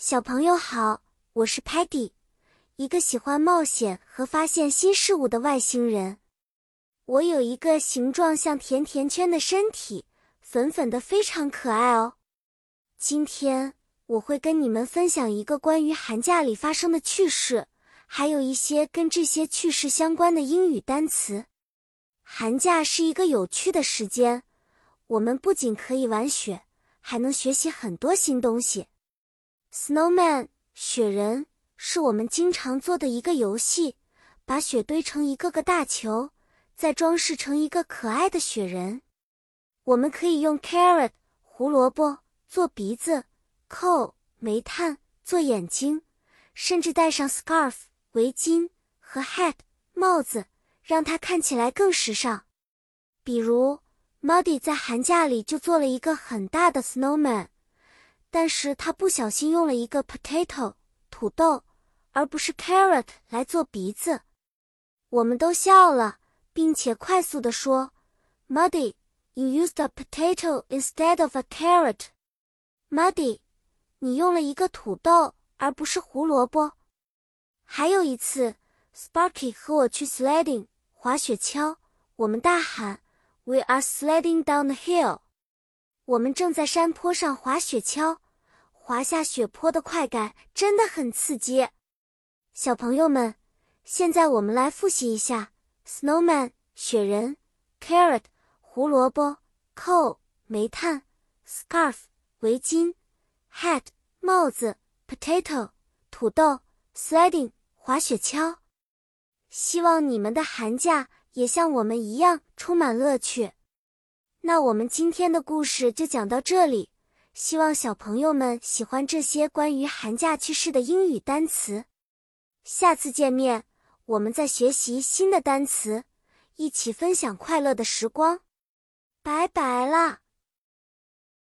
小朋友好，我是 Patty，一个喜欢冒险和发现新事物的外星人。我有一个形状像甜甜圈的身体，粉粉的，非常可爱哦。今天我会跟你们分享一个关于寒假里发生的趣事，还有一些跟这些趣事相关的英语单词。寒假是一个有趣的时间，我们不仅可以玩雪，还能学习很多新东西。Snowman 雪人是我们经常做的一个游戏，把雪堆成一个个大球，再装饰成一个可爱的雪人。我们可以用 carrot 胡萝卜做鼻子，coal 煤炭做眼睛，甚至戴上 scarf 围巾和 hat 帽子，让它看起来更时尚。比如，Muddy 在寒假里就做了一个很大的 snowman。但是他不小心用了一个 potato 土豆，而不是 carrot 来做鼻子，我们都笑了，并且快速地说：“Muddy, you used a potato instead of a carrot.” Muddy，你用了一个土豆而不是胡萝卜。还有一次，Sparky 和我去 sledding 滑雪橇，我们大喊：“We are sledding down the hill.” 我们正在山坡上滑雪橇，滑下雪坡的快感真的很刺激。小朋友们，现在我们来复习一下：snowman 雪人，carrot 胡萝卜，coal 煤炭，scarf 围巾，hat 帽子，potato 土豆，sledding 滑雪橇。希望你们的寒假也像我们一样充满乐趣。那我们今天的故事就讲到这里，希望小朋友们喜欢这些关于寒假趣事的英语单词。下次见面，我们再学习新的单词，一起分享快乐的时光。拜拜了。